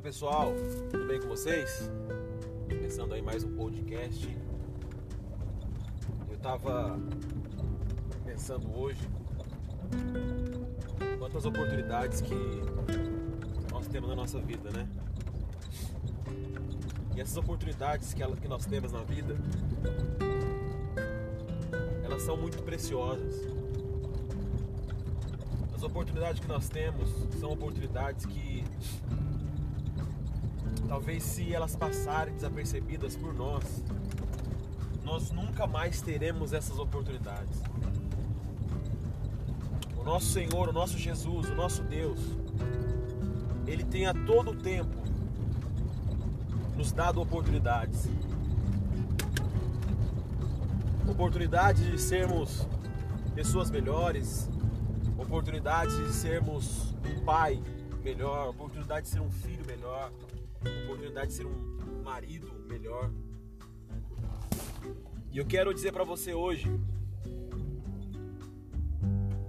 pessoal, tudo bem com vocês? Começando aí mais um podcast. Eu tava pensando hoje quantas oportunidades que nós temos na nossa vida, né? E essas oportunidades que nós temos na vida, elas são muito preciosas. As oportunidades que nós temos são oportunidades que talvez se elas passarem desapercebidas por nós, nós nunca mais teremos essas oportunidades. O nosso Senhor, o nosso Jesus, o nosso Deus, Ele tem a todo tempo nos dado oportunidades. Oportunidades de sermos pessoas melhores, oportunidades de sermos um pai melhor, oportunidade de ser um filho melhor, oportunidade de ser um marido melhor. E eu quero dizer para você hoje,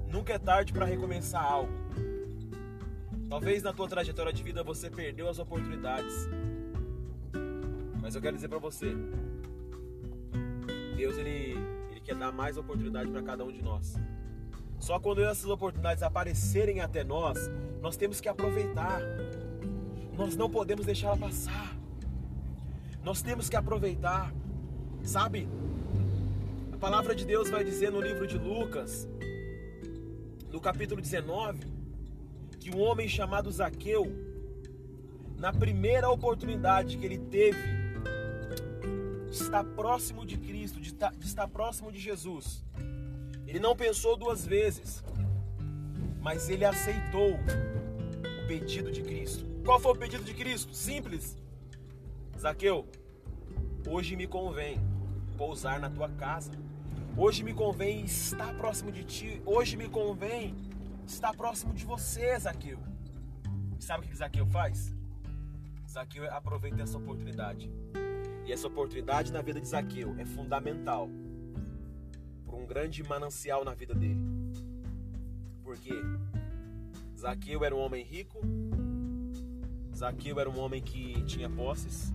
nunca é tarde para recomeçar algo. Talvez na tua trajetória de vida você perdeu as oportunidades. Mas eu quero dizer para você, Deus ele, ele quer dar mais oportunidade para cada um de nós. Só quando essas oportunidades aparecerem até nós, nós temos que aproveitar. Nós não podemos deixá-la passar. Nós temos que aproveitar. Sabe? A palavra de Deus vai dizer no livro de Lucas, no capítulo 19, que um homem chamado Zaqueu, na primeira oportunidade que ele teve de estar próximo de Cristo, de estar, próximo de Jesus, ele não pensou duas vezes, mas ele aceitou o pedido de Cristo. Qual foi o pedido de Cristo? Simples. Zaqueu, hoje me convém pousar na tua casa. Hoje me convém estar próximo de ti. Hoje me convém estar próximo de você, Zaqueu. sabe o que Zaqueu faz? Zaqueu aproveita essa oportunidade. E essa oportunidade na vida de Zaqueu é fundamental um grande manancial na vida dele. Porque Zaqueu era um homem rico, Zaqueu era um homem que tinha posses,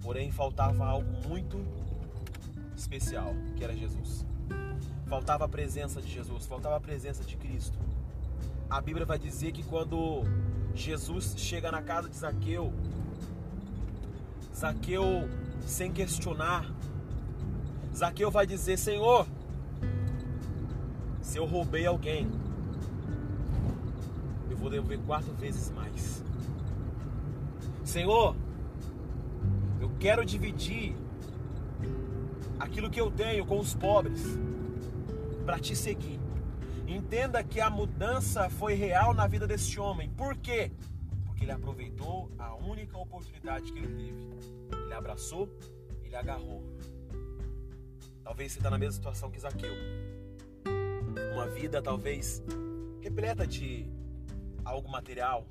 porém faltava algo muito especial, que era Jesus. Faltava a presença de Jesus, faltava a presença de Cristo. A Bíblia vai dizer que quando Jesus chega na casa de Zaqueu, Zaqueu, sem questionar, Zaqueu vai dizer: Senhor, se eu roubei alguém, eu vou devolver quatro vezes mais. Senhor, eu quero dividir aquilo que eu tenho com os pobres para te seguir. Entenda que a mudança foi real na vida desse homem. Por quê? Porque ele aproveitou a única oportunidade que ele teve. Ele abraçou, ele agarrou. Talvez você está na mesma situação que Zaqueu uma vida talvez repleta de algo material,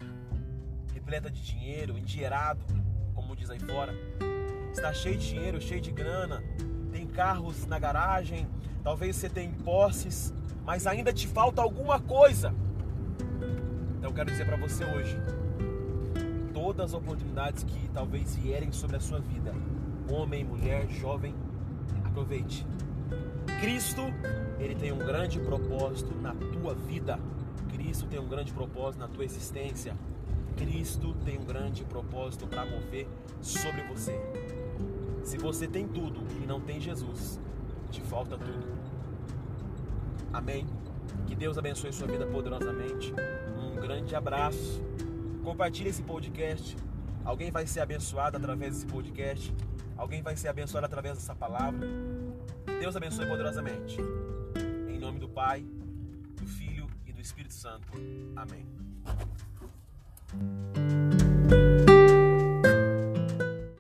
repleta de dinheiro, endinheirado, como diz aí fora. Está cheio de dinheiro, cheio de grana, tem carros na garagem, talvez você tenha posses, mas ainda te falta alguma coisa. Então eu quero dizer para você hoje, todas as oportunidades que talvez vierem sobre a sua vida, homem, mulher, jovem, aproveite. Cristo, ele tem um grande propósito na tua vida. Cristo tem um grande propósito na tua existência. Cristo tem um grande propósito para mover sobre você. Se você tem tudo e não tem Jesus, te falta tudo. Amém. Que Deus abençoe sua vida poderosamente. Um grande abraço. Compartilhe esse podcast. Alguém vai ser abençoado através desse podcast. Alguém vai ser abençoado através dessa palavra. Deus abençoe poderosamente. Em nome do Pai, do Filho e do Espírito Santo. Amém. Música